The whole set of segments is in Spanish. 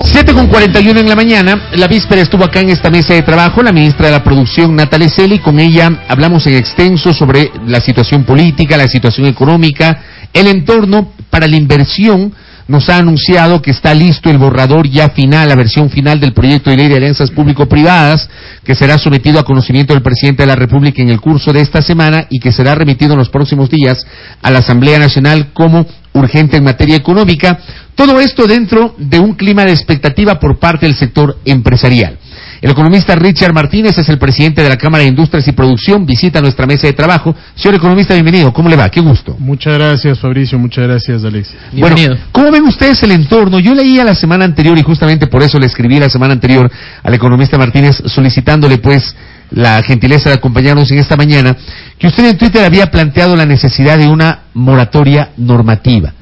7 con 41 en la mañana, la víspera estuvo acá en esta mesa de trabajo la ministra de la Producción, Natalia Celi, con ella hablamos en extenso sobre la situación política, la situación económica, el entorno para la inversión. Nos ha anunciado que está listo el borrador ya final, la versión final del proyecto de ley de alianzas público-privadas, que será sometido a conocimiento del presidente de la República en el curso de esta semana y que será remitido en los próximos días a la Asamblea Nacional como urgente en materia económica. Todo esto dentro de un clima de expectativa por parte del sector empresarial. El economista Richard Martínez es el presidente de la Cámara de Industrias y Producción, visita nuestra mesa de trabajo. Señor economista, bienvenido. ¿Cómo le va? Qué gusto. Muchas gracias, Fabricio. Muchas gracias, Alexis. Bienvenido. Bueno, ¿cómo ven ustedes el entorno? Yo leía la semana anterior y justamente por eso le escribí la semana anterior al economista Martínez solicitándole pues la gentileza de acompañarnos en esta mañana, que usted en Twitter había planteado la necesidad de una moratoria normativa.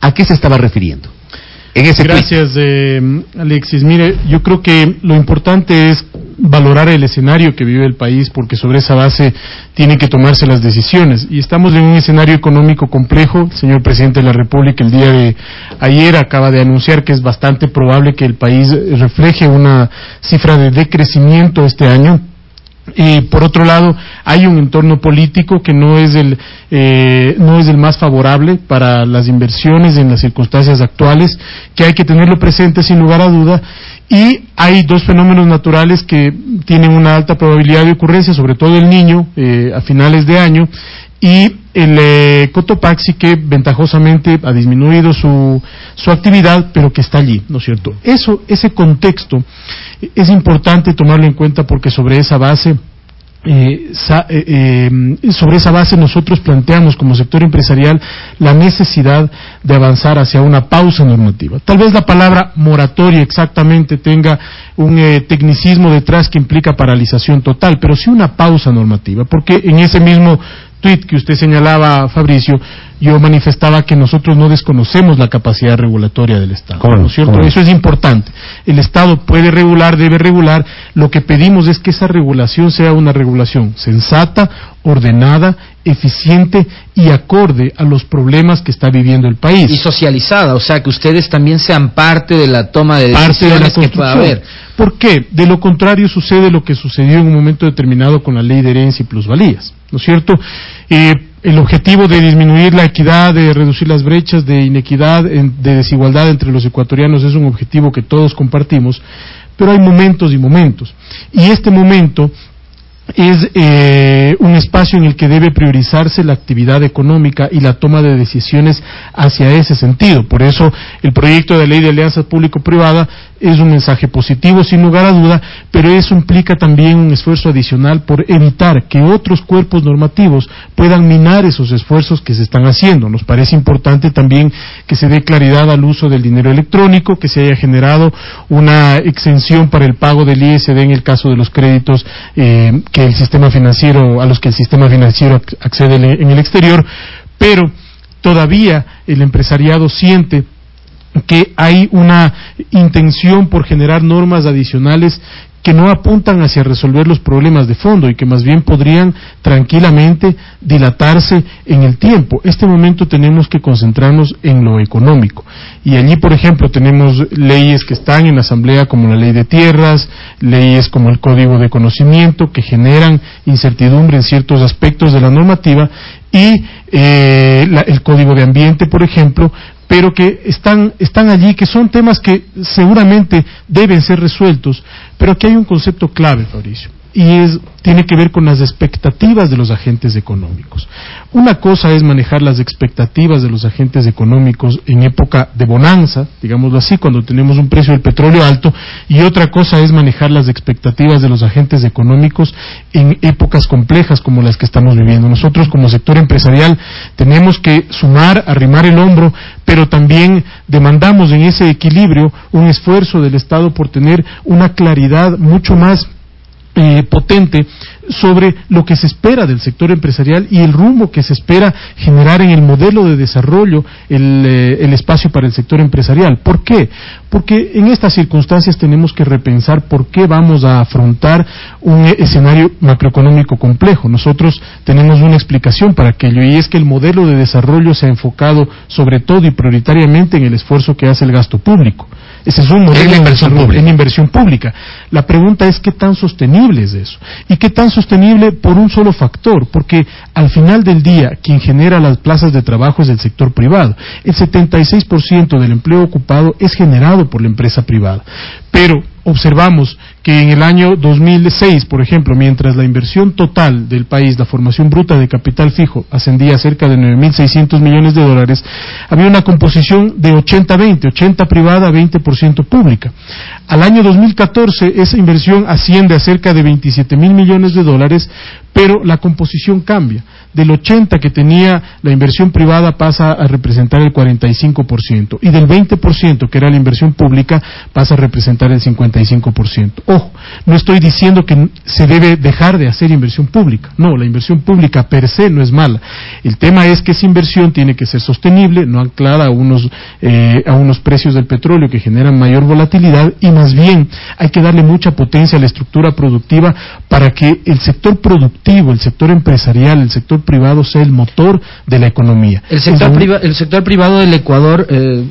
¿A qué se estaba refiriendo? Gracias, eh, Alexis. Mire, yo creo que lo importante es valorar el escenario que vive el país porque sobre esa base tienen que tomarse las decisiones. Y estamos en un escenario económico complejo. El señor presidente de la República el día de ayer acaba de anunciar que es bastante probable que el país refleje una cifra de decrecimiento este año y por otro lado, hay un entorno político que no es el eh, no es el más favorable para las inversiones en las circunstancias actuales, que hay que tenerlo presente sin lugar a duda. Y hay dos fenómenos naturales que tienen una alta probabilidad de ocurrencia, sobre todo el niño eh, a finales de año y el eh, Cotopaxi que ventajosamente ha disminuido su, su actividad, pero que está allí, ¿no es cierto? Eso, ese contexto es importante tomarlo en cuenta porque sobre esa base eh, eh, sobre esa base nosotros planteamos como sector empresarial la necesidad de avanzar hacia una pausa normativa. Tal vez la palabra moratoria exactamente tenga un tecnicismo detrás que implica paralización total, pero sí una pausa normativa, porque en ese mismo tweet que usted señalaba, Fabricio, yo manifestaba que nosotros no desconocemos la capacidad regulatoria del Estado. ¿no es cierto? Eso es importante. El Estado puede regular, debe regular. Lo que pedimos es que esa regulación sea una regulación sensata, ordenada, eficiente y acorde a los problemas que está viviendo el país. Y socializada, o sea, que ustedes también sean parte de la toma de decisiones que pueda haber. ¿Por qué? De lo contrario sucede lo que sucedió en un momento determinado con la ley de herencia y plusvalías. ¿No es cierto? Eh, el objetivo de disminuir la equidad, de reducir las brechas de inequidad, de desigualdad entre los ecuatorianos es un objetivo que todos compartimos, pero hay momentos y momentos. Y este momento es eh, un espacio en el que debe priorizarse la actividad económica y la toma de decisiones hacia ese sentido. Por eso el proyecto de ley de alianza público-privada es un mensaje positivo sin lugar a duda, pero eso implica también un esfuerzo adicional por evitar que otros cuerpos normativos puedan minar esos esfuerzos que se están haciendo. Nos parece importante también que se dé claridad al uso del dinero electrónico, que se haya generado una exención para el pago del ISD en el caso de los créditos eh, el sistema financiero, a los que el sistema financiero accede en el exterior, pero todavía el empresariado siente que hay una intención por generar normas adicionales que no apuntan hacia resolver los problemas de fondo y que más bien podrían tranquilamente dilatarse en el tiempo. Este momento tenemos que concentrarnos en lo económico. Y allí, por ejemplo, tenemos leyes que están en la Asamblea como la ley de tierras, leyes como el Código de Conocimiento, que generan incertidumbre en ciertos aspectos de la normativa, y eh, el Código de Ambiente, por ejemplo, pero que están, están allí, que son temas que seguramente deben ser resueltos, pero aquí hay un concepto clave, Fabricio, y es, tiene que ver con las expectativas de los agentes económicos. Una cosa es manejar las expectativas de los agentes económicos en época de bonanza, digámoslo así, cuando tenemos un precio del petróleo alto, y otra cosa es manejar las expectativas de los agentes económicos en épocas complejas como las que estamos viviendo. Nosotros como sector empresarial tenemos que sumar, arrimar el hombro, pero también demandamos en ese equilibrio un esfuerzo del Estado por tener una claridad mucho más eh, potente sobre lo que se espera del sector empresarial y el rumbo que se espera generar en el modelo de desarrollo el, eh, el, espacio para el sector empresarial. ¿Por qué? Porque en estas circunstancias tenemos que repensar por qué vamos a afrontar un escenario macroeconómico complejo. Nosotros tenemos una explicación para aquello y es que el modelo de desarrollo se ha enfocado sobre todo y prioritariamente en el esfuerzo que hace el gasto público. Ese es un modelo en inversión, pública. en inversión pública. La pregunta es qué tan sostenible es eso. Y qué tan sostenible por un solo factor, porque al final del día quien genera las plazas de trabajo es el sector privado. El 76% del empleo ocupado es generado por la empresa privada. Pero observamos que en el año 2006, por ejemplo, mientras la inversión total del país, la formación bruta de capital fijo, ascendía a cerca de 9.600 millones de dólares, había una composición de 80-20, 80 privada, 20% pública. Al año 2014, esa inversión asciende a cerca de 27 mil millones de dólares, pero la composición cambia del 80 que tenía la inversión privada pasa a representar el 45% y del 20% que era la inversión pública pasa a representar el 55%. Ojo, no estoy diciendo que se debe dejar de hacer inversión pública. No, la inversión pública per se no es mala. El tema es que esa inversión tiene que ser sostenible, no anclada a unos, eh, a unos precios del petróleo que generan mayor volatilidad y más bien hay que darle mucha potencia a la estructura productiva para que el sector productivo, el sector empresarial, el sector privado sea el motor de la economía. El sector, priva el sector privado del Ecuador, eh,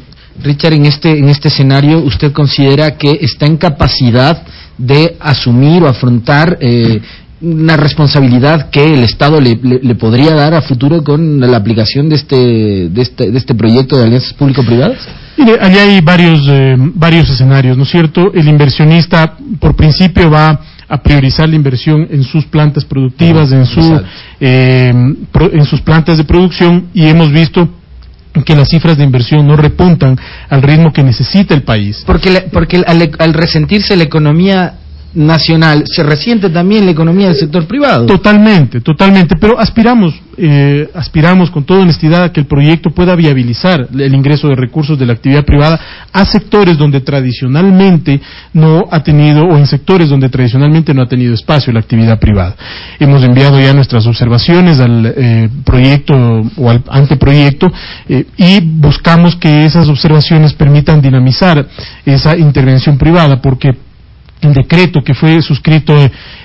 Richard, en este, en este escenario, ¿usted considera que está en capacidad de asumir o afrontar eh, una responsabilidad que el Estado le, le, le, podría dar a futuro con la aplicación de este, de este, de este proyecto de alianzas público-privadas? Mire, allí hay varios, eh, varios escenarios, ¿no es cierto? El inversionista, por principio, va a priorizar la inversión en sus plantas productivas, en, su, eh, pro, en sus plantas de producción y hemos visto que las cifras de inversión no repuntan al ritmo que necesita el país. Porque, porque al, al resentirse la economía nacional, se resiente también la economía del sector privado. Totalmente, totalmente, pero aspiramos, eh, aspiramos con toda honestidad a que el proyecto pueda viabilizar el ingreso de recursos de la actividad privada a sectores donde tradicionalmente no ha tenido, o en sectores donde tradicionalmente no ha tenido espacio la actividad privada. Hemos enviado ya nuestras observaciones al eh, proyecto o al anteproyecto eh, y buscamos que esas observaciones permitan dinamizar esa intervención privada, porque el decreto que fue suscrito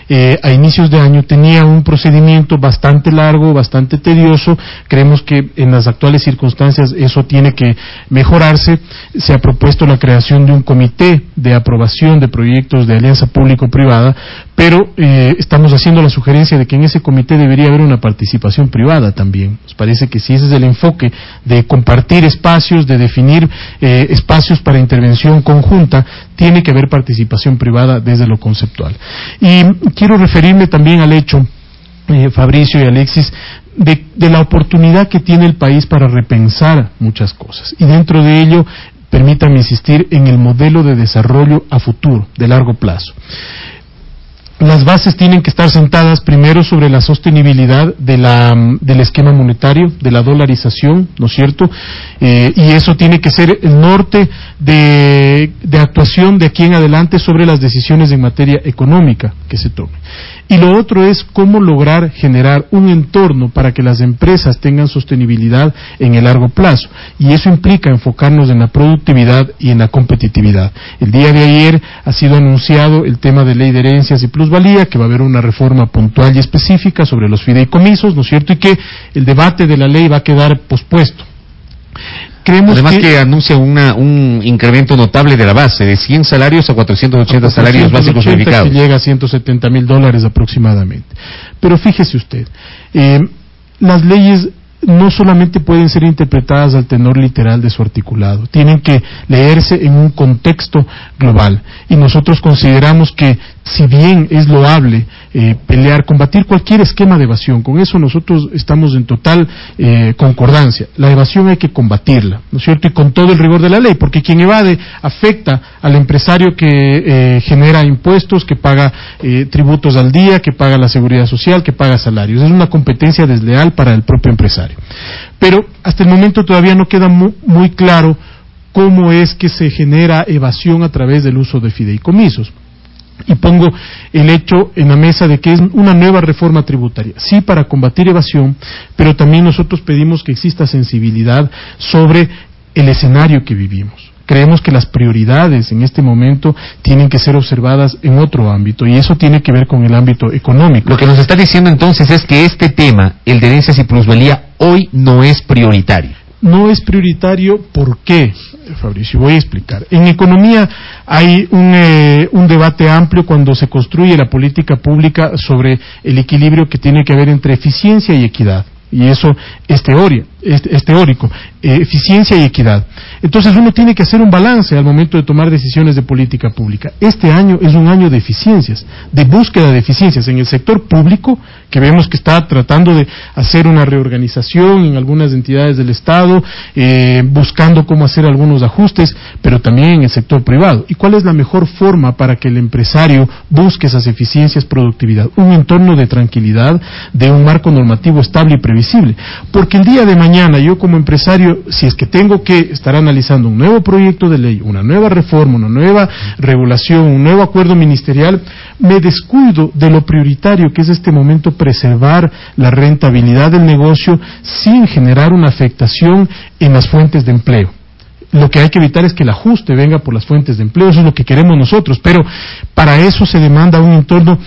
eh, a inicios de año tenía un procedimiento bastante largo, bastante tedioso. Creemos que en las actuales circunstancias eso tiene que mejorarse. Se ha propuesto la creación de un comité de aprobación de proyectos de alianza público-privada, pero eh, estamos haciendo la sugerencia de que en ese comité debería haber una participación privada también. Nos parece que si ese es el enfoque de compartir espacios, de definir eh, espacios para intervención conjunta, tiene que haber participación privada desde lo conceptual. Y quiero referirme también al hecho, eh, Fabricio y Alexis, de, de, la oportunidad que tiene el país para repensar muchas cosas. Y dentro de ello, permítanme insistir en el modelo de desarrollo a futuro, de largo plazo las bases tienen que estar sentadas primero sobre la sostenibilidad de la, del esquema monetario, de la dolarización, ¿no es cierto? Eh, y eso tiene que ser el norte de, de, actuación de aquí en adelante sobre las decisiones en materia económica que se tomen. Y lo otro es cómo lograr generar un entorno para que las empresas tengan sostenibilidad en el largo plazo. Y eso implica enfocarnos en la productividad y en la competitividad. El día de ayer ha sido anunciado el tema de ley de herencias y plusvalía, que va a haber una reforma puntual y específica sobre los fideicomisos, ¿no es cierto? Y que el debate de la ley va a quedar pospuesto. Creemos Además que, que anuncia una, un incremento notable de la base, de 100 salarios a 480 a salarios básicos verificados. Que llega a 170 mil dólares aproximadamente. Pero fíjese usted, eh, las leyes no solamente pueden ser interpretadas al tenor literal de su articulado, tienen que leerse en un contexto global. Y nosotros consideramos que, si bien es loable eh, pelear, combatir cualquier esquema de evasión. Con eso nosotros estamos en total eh, concordancia. La evasión hay que combatirla, ¿no es cierto? Y con todo el rigor de la ley, porque quien evade afecta al empresario que eh, genera impuestos, que paga tributos al día, que paga la seguridad social, que paga salarios. Es una competencia desleal para el propio empresario. Pero hasta el momento todavía no queda muy claro cómo es que se genera evasión a través del uso de fideicomisos. Y pongo el hecho en la mesa de que es una nueva reforma tributaria, sí para combatir evasión, pero también nosotros pedimos que exista sensibilidad sobre el escenario que vivimos. Creemos que las prioridades en este momento tienen que ser observadas en otro ámbito y eso tiene que ver con el ámbito económico. Lo que nos está diciendo entonces es que este tema, el de herencias y plusvalía, hoy no es prioritario no es prioritario. ¿Por qué, Fabricio? Voy a explicar. En economía hay un, eh, un, debate amplio cuando se construye la política pública sobre el equilibrio que tiene que haber entre eficiencia y equidad. Y eso es, teoría, es, teórico, eh, eficiencia y equidad. Entonces uno tiene que hacer un balance al momento de tomar decisiones de política pública. Este año es un año de eficiencias, de búsqueda de eficiencias en el sector público, que vemos que está tratando de hacer una reorganización en algunas entidades del Estado, eh, buscando cómo hacer algunos ajustes, pero también en el sector privado. ¿Y cuál es la mejor forma para que el empresario busque esas eficiencias, productividad? Un entorno de tranquilidad, de un marco normativo estable y previsible. Porque el día de mañana yo como empresario, si es que tengo que estar analizando un nuevo proyecto de ley, una nueva reforma, una nueva regulación, un nuevo acuerdo ministerial, me descuido de lo prioritario que es este momento preservar la rentabilidad del negocio sin generar una afectación en las fuentes de empleo. Lo que hay que evitar es que el ajuste venga por las fuentes de empleo, eso es lo que queremos nosotros, pero para eso se demanda un entorno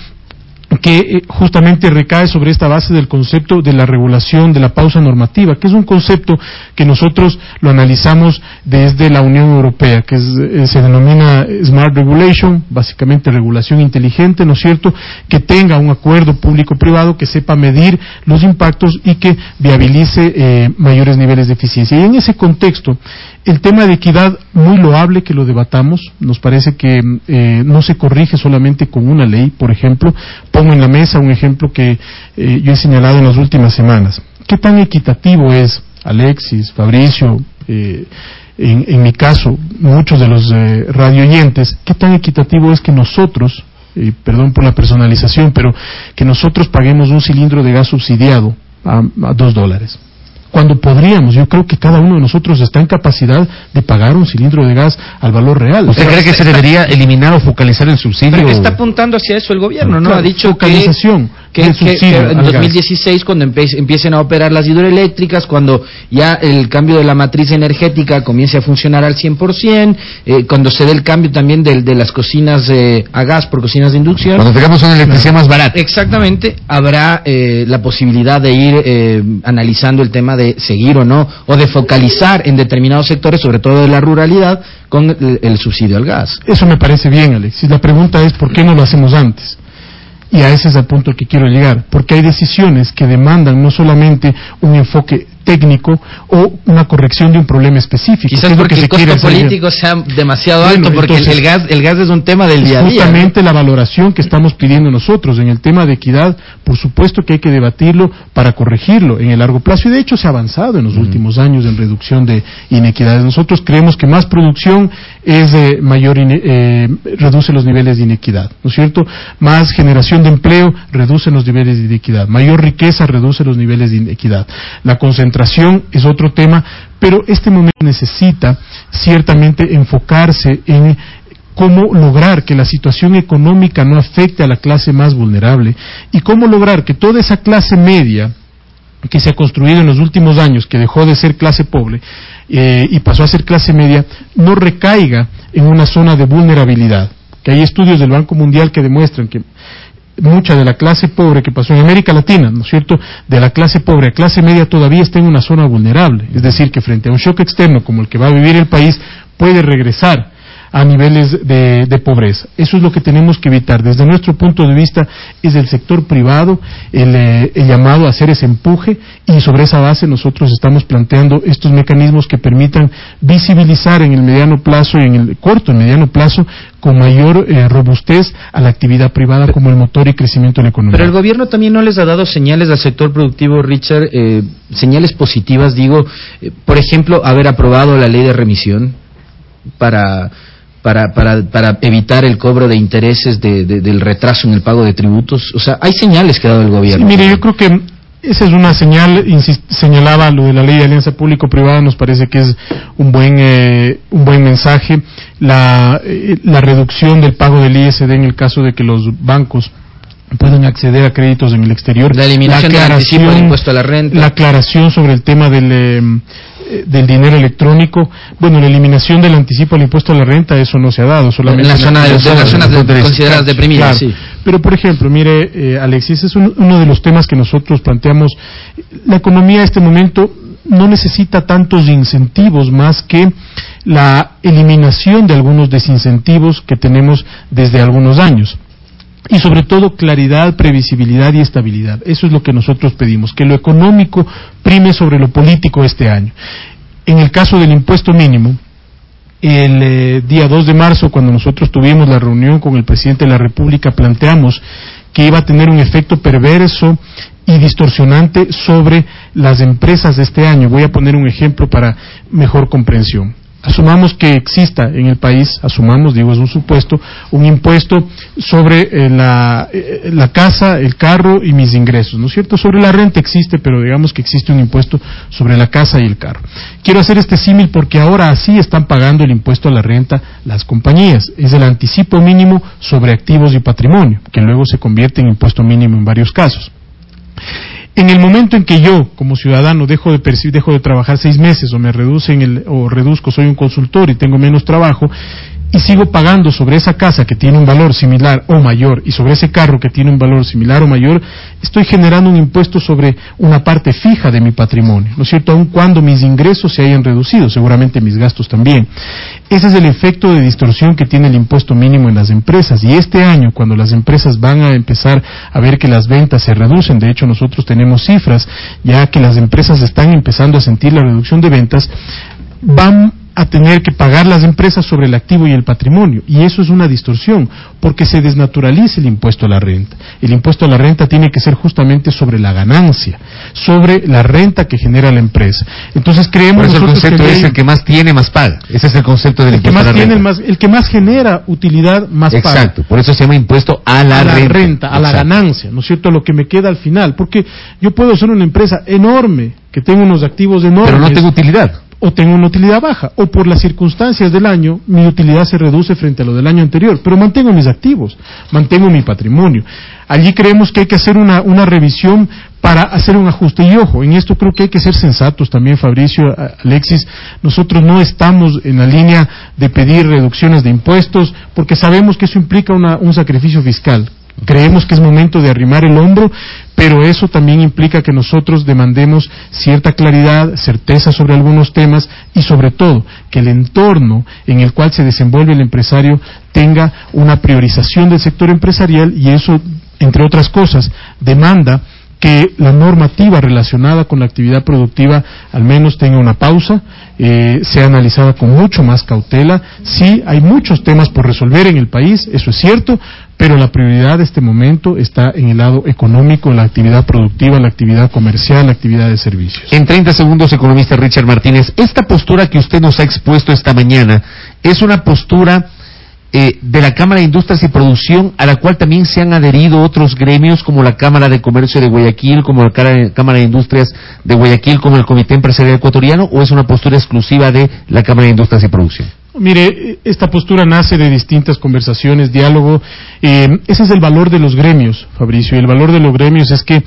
que eh, justamente recae sobre esta base del concepto de la regulación de la pausa normativa, que es un concepto que nosotros lo analizamos desde la Unión Europea, que eh, se denomina Smart Regulation, básicamente regulación inteligente, ¿no es cierto?, que tenga un acuerdo público-privado que sepa medir los impactos y que viabilice eh, mayores niveles de eficiencia. Y en ese contexto, el tema de equidad, muy loable que lo debatamos, nos parece que eh, no se corrige solamente con una ley, por ejemplo, pongo en la mesa un ejemplo que eh, yo he señalado en las últimas semanas. ¿Qué tan equitativo es, Alexis, Fabricio, eh, en, mi caso, muchos de los radioyentes, qué tan equitativo es que nosotros, perdón por la personalización, pero que nosotros paguemos un cilindro de gas subsidiado a dos dólares? Cuando podríamos, yo creo que cada uno de nosotros está en capacidad de pagar un cilindro de gas al valor real. ¿Usted cree que se debería eliminar o focalizar el subsidio? Pero está apuntando hacia eso el gobierno, ¿no? ha dicho focalización que, en 2016 cuando empiecen a operar las hidroeléctricas, cuando ya el cambio de la matriz energética comience a funcionar al 100%, eh, cuando se dé el cambio también de, de las cocinas eh, a gas por cocinas de inducción. Cuando tengamos una electricidad más barata. Exactamente, habrá eh, la posibilidad de ir eh, analizando el tema de seguir o no, o de focalizar en determinados sectores, sobre todo de la ruralidad, con el, el subsidio al gas. Eso me parece bien, Alex. Y la pregunta es, ¿por qué no lo hacemos antes? Y a ese es el punto que quiero llegar, porque hay decisiones que demandan no solamente un enfoque técnico o una corrección de un problema específico. Quizás porque el costo político sea demasiado alto, porque el, gas, el gas es un tema del día a día. Justamente la valoración que estamos pidiendo nosotros en el tema de equidad, por supuesto que hay que debatirlo para corregirlo en el largo plazo y de hecho se ha avanzado en los últimos años en reducción de inequidades. Nosotros creemos que más producción es de mayor eh, reduce los niveles de inequidad, ¿no es cierto? Más generación de empleo reduce los niveles de inequidad, mayor riqueza reduce los niveles de inequidad. La concentración es otro tema, pero este momento necesita ciertamente enfocarse en cómo lograr que la situación económica no afecte a la clase más vulnerable y cómo lograr que toda esa clase media que se ha construido en los últimos años, que dejó de ser clase pobre eh, y pasó a ser clase media, no recaiga en una zona de vulnerabilidad. Que hay estudios del Banco Mundial que demuestran que mucha de la clase pobre que pasó en América Latina, ¿no es cierto?, de la clase pobre a clase media todavía está en una zona vulnerable. Es decir, que frente a un shock externo como el que va a vivir el país, puede regresar a niveles de, pobreza. Eso es lo que tenemos que evitar. Desde nuestro punto de vista es el sector privado eh, el, llamado a hacer ese empuje y sobre esa base nosotros estamos planteando estos mecanismos que permitan visibilizar en el mediano plazo y en el corto y mediano plazo con mayor eh, robustez a la actividad privada como el motor y crecimiento de la economía. Pero el gobierno también no les ha dado señales al sector productivo, Richard, eh, señales positivas, digo, eh, por ejemplo, haber aprobado la ley de remisión para para, para, para, evitar el cobro de intereses del retraso en el pago de tributos? O sea, hay señales que ha dado el gobierno. mire, yo creo que esa es una señal, señalaba lo de la ley de alianza público-privada, nos parece que es un buen, eh, un buen mensaje. La, eh, la reducción del pago del ISD en el caso de que los bancos puedan acceder a créditos en el exterior. La eliminación del impuesto a la renta. La aclaración sobre el tema del, em, del dinero electrónico. Bueno, la eliminación del anticipo al impuesto a la renta, eso no se ha dado. Solamente en, la las zonas consideradas deprimidas, sí. Pero, por ejemplo, mire, eh, Alexis, es uno de los temas que nosotros planteamos. La economía en este momento no necesita tantos incentivos más que la eliminación de algunos desincentivos que tenemos desde algunos años y sobre todo claridad, previsibilidad y estabilidad. Eso es lo que nosotros pedimos, que lo económico prime sobre lo político este año. En el caso del impuesto mínimo, el eh, día 2 de marzo, cuando nosotros tuvimos la reunión con el presidente de la República, planteamos que iba a tener un efecto perverso y distorsionante sobre las empresas de este año. Voy a poner un ejemplo para mejor comprensión asumamos que exista en el país, asumamos, digo, es un supuesto, un impuesto sobre eh, la, eh, la, casa, el carro y mis ingresos, ¿no es cierto? Sobre la renta existe, pero digamos que existe un impuesto sobre la casa y el carro. Quiero hacer este símil porque ahora así están pagando el impuesto a la renta las compañías. Es el anticipo mínimo sobre activos y patrimonio, que luego se convierte en impuesto mínimo en varios casos. En el momento en que yo, como ciudadano, dejo de percibir, dejo de trabajar seis meses o me reducen el, o reduzco, soy un consultor y tengo menos trabajo, y sigo pagando sobre esa casa que tiene un valor similar o mayor y sobre ese carro que tiene un valor similar o mayor, estoy generando un impuesto sobre una parte fija de mi patrimonio, ¿no es cierto? Aun cuando mis ingresos se hayan reducido, seguramente mis gastos también. Ese es el efecto de distorsión que tiene el impuesto mínimo en las empresas. Y este año, cuando las empresas van a empezar a ver que las ventas se reducen, de hecho nosotros tenemos cifras ya que las empresas están empezando a sentir la reducción de ventas, van a tener que pagar las empresas sobre el activo y el patrimonio. Y eso es una distorsión, porque se desnaturaliza el impuesto a la renta. El impuesto a la renta tiene que ser justamente sobre la ganancia, sobre la renta que genera la empresa. Entonces creemos Por el concepto es el que más tiene, más paga. Ese es el concepto del impuesto a la renta. Más, el que más genera utilidad, más paga. Exacto, por eso se llama impuesto a la, renta. a la ganancia, ¿no es cierto? Lo que me queda al final. Porque yo puedo ser una empresa enorme, que tengo unos activos enormes. Pero no tengo utilidad o tengo una utilidad baja, o por las circunstancias del año mi utilidad se reduce frente a lo del año anterior, pero mantengo mis activos, mantengo mi patrimonio. Allí creemos que hay que hacer una, una revisión para hacer un ajuste. Y ojo, en esto creo que hay que ser sensatos también, Fabricio, Alexis. Nosotros no estamos en la línea de pedir reducciones de impuestos porque sabemos que eso implica un sacrificio fiscal. Creemos que es momento de arrimar el hombro, pero eso también implica que nosotros demandemos cierta claridad, certeza sobre algunos temas y sobre todo que el entorno en el cual se desenvuelve el empresario tenga una priorización del sector empresarial y eso, entre otras cosas, demanda que la normativa relacionada con la actividad productiva al menos tenga una pausa, eh, sea analizada con mucho más cautela. Sí, hay muchos temas por resolver en el país, eso es cierto, pero la prioridad de este momento está en el lado económico, en la actividad productiva, la actividad comercial, la actividad de servicios. En 30 segundos, economista Richard Martínez, esta postura que usted nos ha expuesto esta mañana es una postura eh, de la Cámara de Industrias y Producción a la cual también se han adherido otros gremios como la Cámara de Comercio de Guayaquil, como la Cámara de Industrias de Guayaquil, como el Comité Empresarial Ecuatoriano, o es una postura exclusiva de la Cámara de Industrias y Producción? Mire, esta postura nace de distintas conversaciones, diálogo. Eh, ese es el valor de los gremios, Fabricio. Y el valor de los gremios es que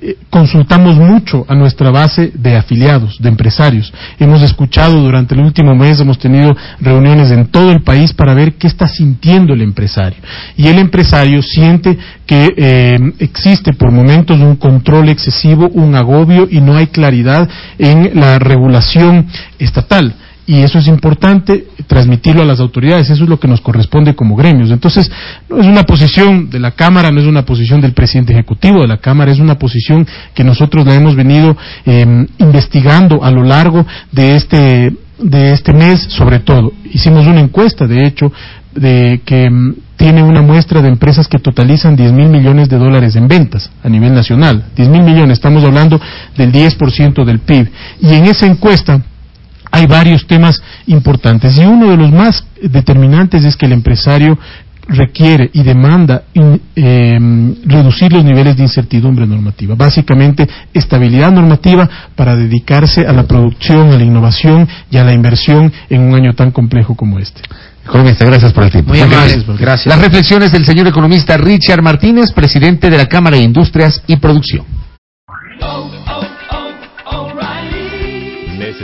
eh, consultamos mucho a nuestra base de afiliados, de empresarios. Hemos escuchado durante el último mes, hemos tenido reuniones en todo el país para ver qué está sintiendo el empresario. Y el empresario siente que eh, existe por momentos un control excesivo, un agobio y no hay claridad en la regulación estatal y eso es importante transmitirlo a las autoridades, eso es lo que nos corresponde como gremios. Entonces, no es una posición de la Cámara, no es una posición del presidente ejecutivo de la Cámara, es una posición que nosotros la hemos venido em, investigando a lo largo de este, de este mes, sobre todo. Hicimos una encuesta, de hecho, de que em, tiene una muestra de empresas que totalizan 10 mil millones de dólares en ventas a nivel nacional. 10 mil millones, estamos hablando del 10% del PIB. Y en esa encuesta, hay varios temas importantes y uno de los más determinantes es que el empresario requiere y demanda em, reducir los niveles de incertidumbre normativa. Básicamente, estabilidad normativa para dedicarse a la producción, a la innovación y a la inversión en un año tan complejo como este. Economista, gracias por el tiempo. Muy gracias, gracias. Las reflexiones del señor economista Richard Martínez, presidente de la Cámara de Industrias y Producción.